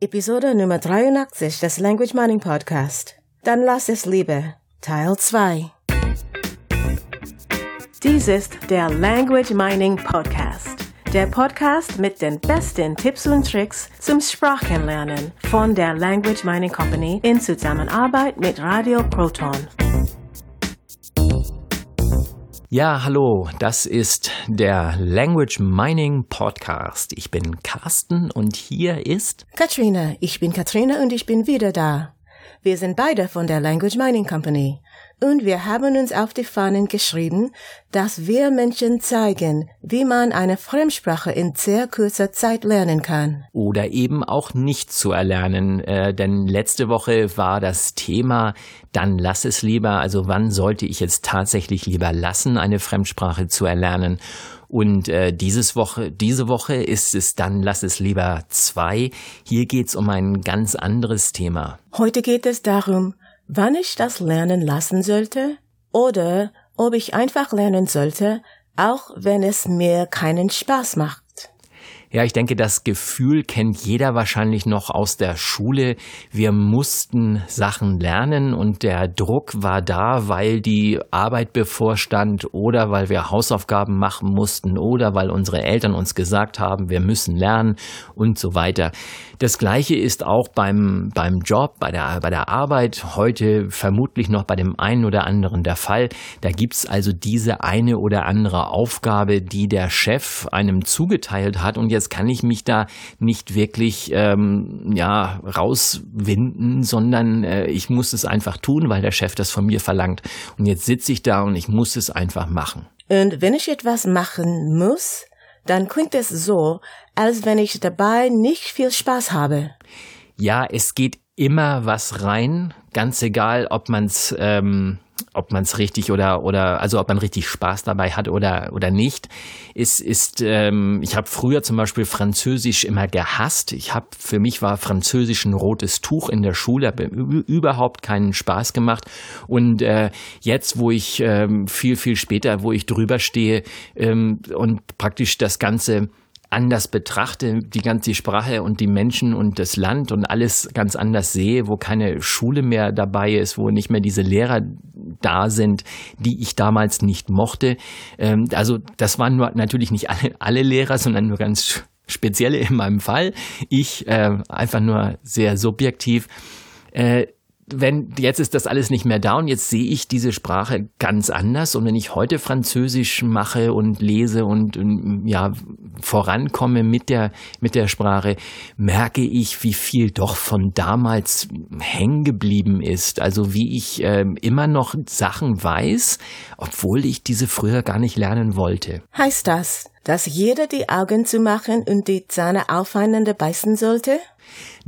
Episode Nummer 83 des Language Mining Podcast. Dann lass es lieber. Teil 2. Dies ist der Language Mining Podcast. Der Podcast mit den besten Tipps und Tricks zum Sprachenlernen von der Language Mining Company in Zusammenarbeit mit Radio Proton. Ja, hallo, das ist der Language Mining Podcast. Ich bin Carsten und hier ist Katrina. Ich bin Katrina und ich bin wieder da. Wir sind beide von der Language Mining Company und wir haben uns auf die Fahnen geschrieben, dass wir Menschen zeigen, wie man eine Fremdsprache in sehr kurzer Zeit lernen kann. Oder eben auch nicht zu erlernen, äh, denn letzte Woche war das Thema, dann lass es lieber, also wann sollte ich jetzt tatsächlich lieber lassen, eine Fremdsprache zu erlernen. Und äh, dieses Woche, diese Woche ist es dann Lass es lieber zwei. Hier geht's um ein ganz anderes Thema. Heute geht es darum, wann ich das lernen lassen sollte oder ob ich einfach lernen sollte, auch wenn es mir keinen Spaß macht. Ja, ich denke, das Gefühl kennt jeder wahrscheinlich noch aus der Schule. Wir mussten Sachen lernen und der Druck war da, weil die Arbeit bevorstand oder weil wir Hausaufgaben machen mussten oder weil unsere Eltern uns gesagt haben, wir müssen lernen und so weiter. Das Gleiche ist auch beim, beim Job, bei der, bei der Arbeit, heute vermutlich noch bei dem einen oder anderen der Fall. Da gibt's also diese eine oder andere Aufgabe, die der Chef einem zugeteilt hat und jetzt kann ich mich da nicht wirklich ähm, ja rauswinden, sondern äh, ich muss es einfach tun, weil der Chef das von mir verlangt. Und jetzt sitze ich da und ich muss es einfach machen. Und wenn ich etwas machen muss, dann klingt es so, als wenn ich dabei nicht viel Spaß habe. Ja, es geht immer was rein, ganz egal, ob man's ähm, ob man es richtig oder oder also ob man richtig Spaß dabei hat oder oder nicht, ist ist ähm, ich habe früher zum Beispiel Französisch immer gehasst. Ich habe für mich war Französisch ein rotes Tuch in der Schule, habe überhaupt keinen Spaß gemacht und äh, jetzt, wo ich ähm, viel viel später, wo ich drüber stehe ähm, und praktisch das ganze anders betrachte, die ganze Sprache und die Menschen und das Land und alles ganz anders sehe, wo keine Schule mehr dabei ist, wo nicht mehr diese Lehrer da sind, die ich damals nicht mochte. Ähm, also das waren nur natürlich nicht alle, alle Lehrer, sondern nur ganz spezielle in meinem Fall. Ich äh, einfach nur sehr subjektiv. Äh, wenn jetzt ist das alles nicht mehr da und jetzt sehe ich diese Sprache ganz anders und wenn ich heute Französisch mache und lese und ja vorankomme mit der mit der Sprache, merke ich, wie viel doch von damals hängen geblieben ist. Also wie ich äh, immer noch Sachen weiß, obwohl ich diese früher gar nicht lernen wollte. Heißt das, dass jeder die Augen zu machen und die Zähne aufeinander beißen sollte?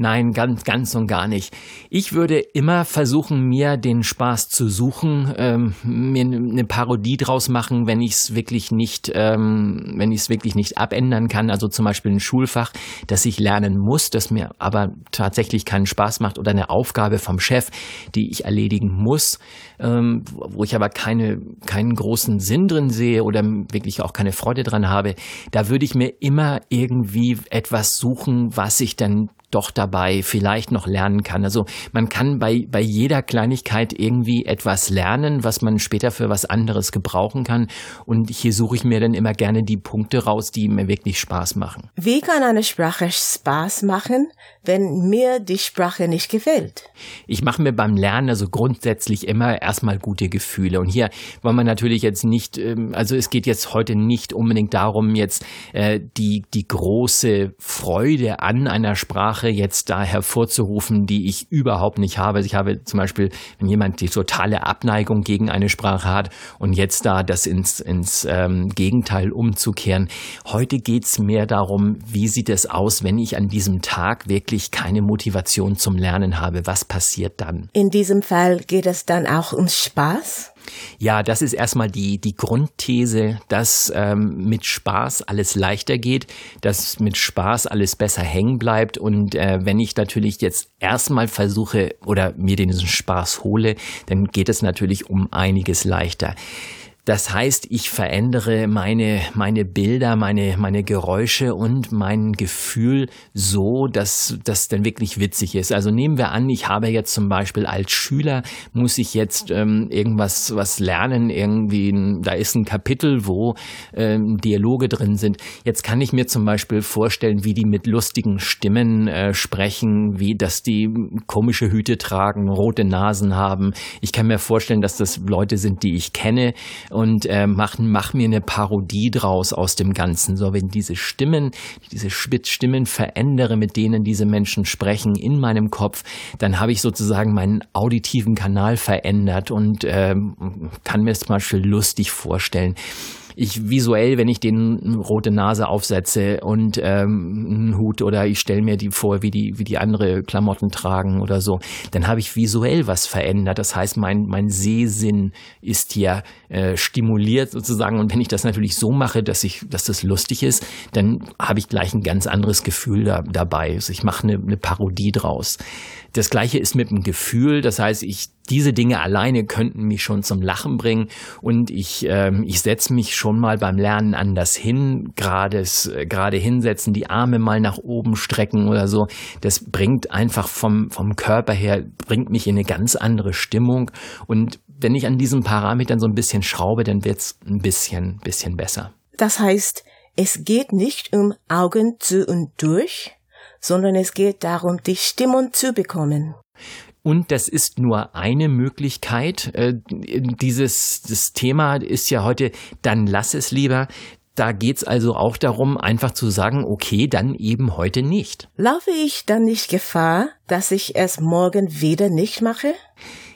Nein, ganz, ganz und gar nicht. Ich würde immer versuchen, mir den Spaß zu suchen, ähm, mir eine Parodie draus machen, wenn ich es wirklich nicht, ähm, wenn ich es wirklich nicht abändern kann. Also zum Beispiel ein Schulfach, das ich lernen muss, das mir aber tatsächlich keinen Spaß macht oder eine Aufgabe vom Chef, die ich erledigen muss, ähm, wo ich aber keine, keinen großen Sinn drin sehe oder wirklich auch keine Freude dran habe. Da würde ich mir immer irgendwie etwas suchen, was ich dann doch dabei vielleicht noch lernen kann. Also man kann bei, bei jeder Kleinigkeit irgendwie etwas lernen, was man später für was anderes gebrauchen kann. Und hier suche ich mir dann immer gerne die Punkte raus, die mir wirklich Spaß machen. Wie kann eine Sprache Spaß machen, wenn mir die Sprache nicht gefällt? Ich mache mir beim Lernen also grundsätzlich immer erstmal gute Gefühle. Und hier wollen wir natürlich jetzt nicht, ähm, also es geht jetzt heute nicht unbedingt darum, jetzt äh, die, die große Freude an einer Sprache jetzt da hervorzurufen, die ich überhaupt nicht habe. Also ich habe zum Beispiel, wenn jemand die totale Abneigung gegen eine Sprache hat und jetzt da das ins, ins ähm, Gegenteil umzukehren. Heute geht's mehr darum, wie sieht es aus, wenn ich an diesem Tag wirklich wirklich keine Motivation zum Lernen habe, was passiert dann? In diesem Fall geht es dann auch um Spaß? Ja, das ist erstmal die, die Grundthese, dass ähm, mit Spaß alles leichter geht, dass mit Spaß alles besser hängen bleibt. Und äh, wenn ich natürlich jetzt erstmal versuche oder mir diesen Spaß hole, dann geht es natürlich um einiges leichter. Das heißt, ich verändere meine, meine Bilder, meine, meine Geräusche und mein Gefühl so, dass das dann wirklich witzig ist. Also nehmen wir an, ich habe jetzt zum Beispiel als Schüler, muss ich jetzt ähm, irgendwas was lernen, irgendwie, da ist ein Kapitel, wo ähm, Dialoge drin sind. Jetzt kann ich mir zum Beispiel vorstellen, wie die mit lustigen Stimmen äh, sprechen, wie dass die komische Hüte tragen, rote Nasen haben. Ich kann mir vorstellen, dass das Leute sind, die ich kenne und äh, mach, mach mir eine Parodie draus aus dem Ganzen. So, wenn diese Stimmen, diese Stimmen verändere, mit denen diese Menschen sprechen in meinem Kopf, dann habe ich sozusagen meinen auditiven Kanal verändert und äh, kann mir zum Beispiel lustig vorstellen ich visuell, wenn ich den rote Nase aufsetze und ähm, einen Hut oder ich stelle mir die vor, wie die, wie die andere Klamotten tragen oder so, dann habe ich visuell was verändert. Das heißt, mein, mein Sehsinn ist hier äh, stimuliert sozusagen. Und wenn ich das natürlich so mache, dass ich, dass das lustig ist, dann habe ich gleich ein ganz anderes Gefühl da, dabei. Also ich mache eine, eine Parodie draus. Das gleiche ist mit dem Gefühl. Das heißt, ich diese Dinge alleine könnten mich schon zum Lachen bringen und ich, ähm, ich setze mich schon mal beim Lernen anders hin, gerade gerade hinsetzen, die Arme mal nach oben strecken oder so. Das bringt einfach vom, vom Körper her, bringt mich in eine ganz andere Stimmung und wenn ich an diesen Parametern so ein bisschen schraube, dann wird's ein bisschen, bisschen besser. Das heißt, es geht nicht um Augen zu und durch, sondern es geht darum, die Stimmung zu bekommen. Und das ist nur eine Möglichkeit. Äh, dieses das Thema ist ja heute, dann lass es lieber. Da geht's also auch darum, einfach zu sagen, okay, dann eben heute nicht. Laufe ich dann nicht Gefahr, dass ich es morgen wieder nicht mache?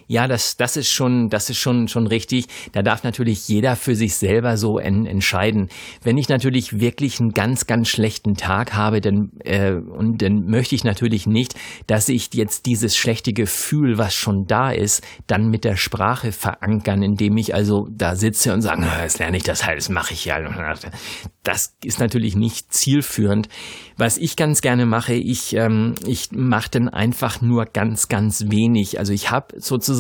Ja, das, das ist schon, das ist schon, schon richtig. Da darf natürlich jeder für sich selber so en, entscheiden. Wenn ich natürlich wirklich einen ganz, ganz schlechten Tag habe, dann, äh, und dann möchte ich natürlich nicht, dass ich jetzt dieses schlechte Gefühl, was schon da ist, dann mit der Sprache verankern, indem ich also da sitze und sage, jetzt lerne ich das halt, das mache ich ja. Das ist natürlich nicht zielführend. Was ich ganz gerne mache, ich, ähm, ich mache dann einfach nur ganz, ganz wenig. Also ich habe sozusagen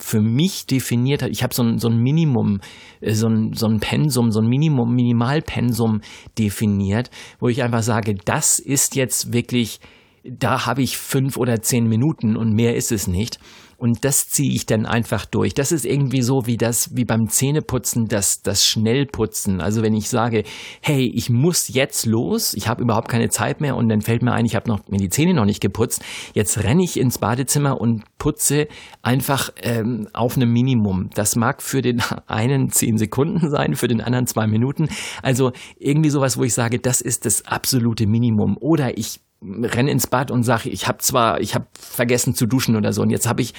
für mich definiert, ich habe so ein, so ein Minimum, äh, so ein, so ein Pensum, so ein Minimum, Minimalpensum definiert, wo ich einfach sage, das ist jetzt wirklich, da habe ich fünf oder zehn Minuten und mehr ist es nicht. Und das ziehe ich dann einfach durch. Das ist irgendwie so wie das, wie beim Zähneputzen, das, das Schnellputzen. Also wenn ich sage, hey, ich muss jetzt los, ich habe überhaupt keine Zeit mehr und dann fällt mir ein, ich habe noch mir die Zähne noch nicht geputzt. Jetzt renne ich ins Badezimmer und putze einfach ähm, auf einem Minimum. Das mag für den einen zehn Sekunden sein, für den anderen zwei Minuten. Also irgendwie sowas, wo ich sage, das ist das absolute Minimum. Oder ich renne ins Bad und sage, ich habe zwar, ich habe vergessen zu duschen oder so und jetzt habe ich,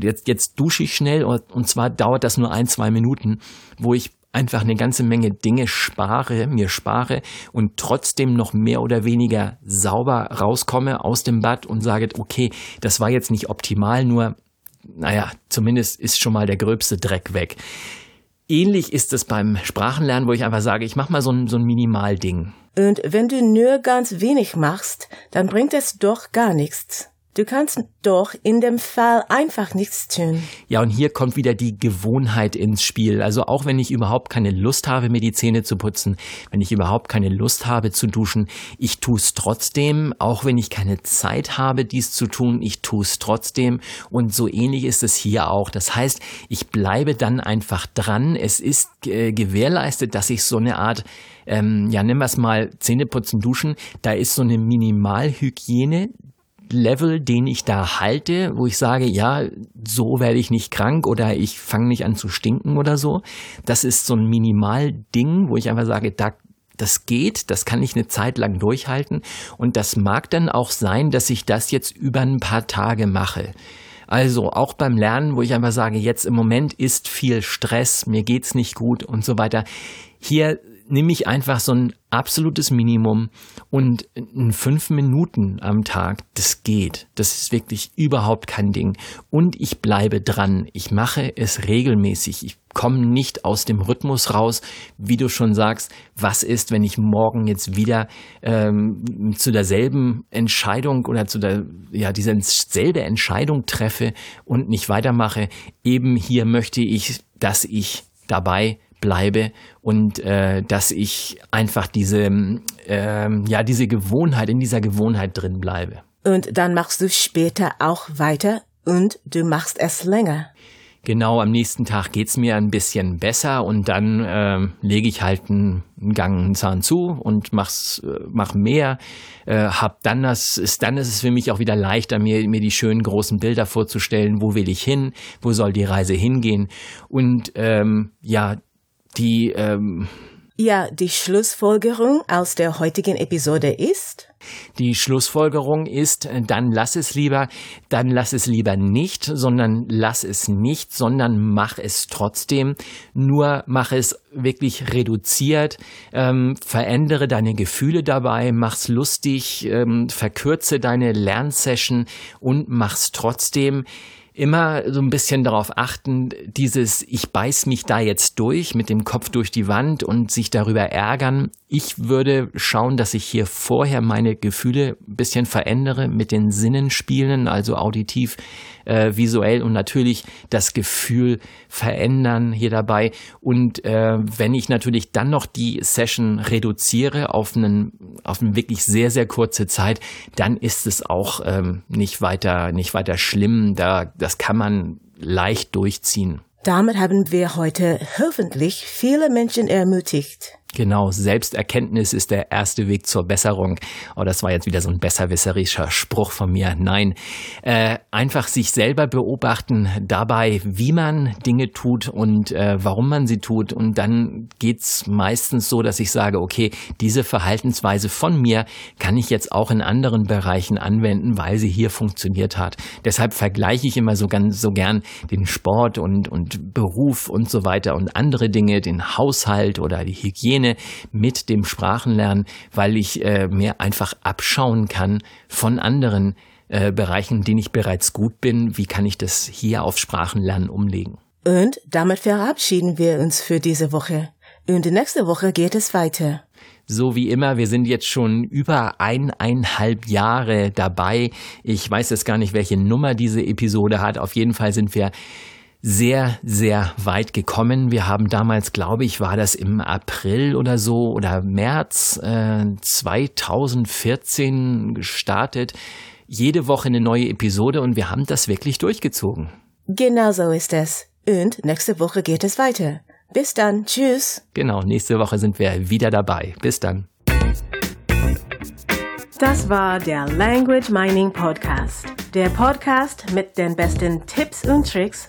jetzt, jetzt dusche ich schnell und, und zwar dauert das nur ein, zwei Minuten, wo ich einfach eine ganze Menge Dinge spare, mir spare und trotzdem noch mehr oder weniger sauber rauskomme aus dem Bad und sage, okay, das war jetzt nicht optimal, nur, naja, zumindest ist schon mal der gröbste Dreck weg. Ähnlich ist es beim Sprachenlernen, wo ich einfach sage, ich mache mal so ein, so ein Minimalding. Und wenn du nur ganz wenig machst, dann bringt es doch gar nichts. Du kannst doch in dem Fall einfach nichts tun. Ja, und hier kommt wieder die Gewohnheit ins Spiel. Also auch wenn ich überhaupt keine Lust habe, mir die Zähne zu putzen, wenn ich überhaupt keine Lust habe zu duschen, ich tue es trotzdem, auch wenn ich keine Zeit habe, dies zu tun, ich tue es trotzdem. Und so ähnlich ist es hier auch. Das heißt, ich bleibe dann einfach dran. Es ist äh, gewährleistet, dass ich so eine Art ähm, ja, nennen wir es mal Zähneputzen, Duschen, da ist so eine Minimalhygiene, Level, den ich da halte, wo ich sage, ja, so werde ich nicht krank oder ich fange nicht an zu stinken oder so. Das ist so ein Minimalding, wo ich einfach sage, da das geht, das kann ich eine Zeit lang durchhalten und das mag dann auch sein, dass ich das jetzt über ein paar Tage mache. Also auch beim Lernen, wo ich einfach sage, jetzt im Moment ist viel Stress, mir geht's nicht gut und so weiter. Hier nehme ich einfach so ein absolutes Minimum und in fünf Minuten am Tag, das geht. Das ist wirklich überhaupt kein Ding. Und ich bleibe dran. Ich mache es regelmäßig. Ich komme nicht aus dem Rhythmus raus, wie du schon sagst, was ist, wenn ich morgen jetzt wieder ähm, zu derselben Entscheidung oder zu der, ja, dieser selbe Entscheidung treffe und nicht weitermache. Eben hier möchte ich, dass ich dabei bleibe und äh, dass ich einfach diese, äh, ja, diese Gewohnheit, in dieser Gewohnheit drin bleibe. Und dann machst du später auch weiter und du machst es länger. Genau, am nächsten Tag geht's mir ein bisschen besser und dann äh, lege ich halt einen, einen Gang einen Zahn zu und mach's, äh, mach mehr. Äh, hab dann das, ist, dann ist es für mich auch wieder leichter, mir, mir die schönen großen Bilder vorzustellen. Wo will ich hin? Wo soll die Reise hingehen? Und ähm, ja, die ähm, ja, die Schlussfolgerung aus der heutigen Episode ist? Die Schlussfolgerung ist, äh, dann lass es lieber, dann lass es lieber nicht, sondern lass es nicht, sondern mach es trotzdem. Nur mach es wirklich reduziert, ähm, verändere deine Gefühle dabei, mach's lustig, ähm, verkürze deine Lernsession und mach's trotzdem immer so ein bisschen darauf achten, dieses ich beiß mich da jetzt durch mit dem Kopf durch die Wand und sich darüber ärgern. Ich würde schauen, dass ich hier vorher meine Gefühle ein bisschen verändere, mit den Sinnen spielen, also auditiv, äh, visuell und natürlich das Gefühl verändern hier dabei. Und äh, wenn ich natürlich dann noch die Session reduziere auf einen auf eine wirklich sehr sehr kurze Zeit, dann ist es auch ähm, nicht weiter nicht weiter schlimm. Da das kann man leicht durchziehen. Damit haben wir heute hoffentlich viele Menschen ermutigt. Genau, Selbsterkenntnis ist der erste Weg zur Besserung. Oh, das war jetzt wieder so ein besserwisserischer Spruch von mir. Nein, äh, einfach sich selber beobachten dabei, wie man Dinge tut und äh, warum man sie tut. Und dann geht's meistens so, dass ich sage, okay, diese Verhaltensweise von mir kann ich jetzt auch in anderen Bereichen anwenden, weil sie hier funktioniert hat. Deshalb vergleiche ich immer so ganz so gern den Sport und, und Beruf und so weiter und andere Dinge, den Haushalt oder die Hygiene Szene mit dem Sprachenlernen, weil ich äh, mir einfach abschauen kann von anderen äh, Bereichen, in denen ich bereits gut bin. Wie kann ich das hier auf Sprachenlernen umlegen? Und damit verabschieden wir uns für diese Woche. Und nächste Woche geht es weiter. So wie immer, wir sind jetzt schon über eineinhalb Jahre dabei. Ich weiß jetzt gar nicht, welche Nummer diese Episode hat. Auf jeden Fall sind wir sehr, sehr weit gekommen. Wir haben damals, glaube ich, war das im April oder so oder März äh, 2014 gestartet. Jede Woche eine neue Episode und wir haben das wirklich durchgezogen. Genau so ist es. Und nächste Woche geht es weiter. Bis dann. Tschüss. Genau, nächste Woche sind wir wieder dabei. Bis dann. Das war der Language Mining Podcast. Der Podcast mit den besten Tipps und Tricks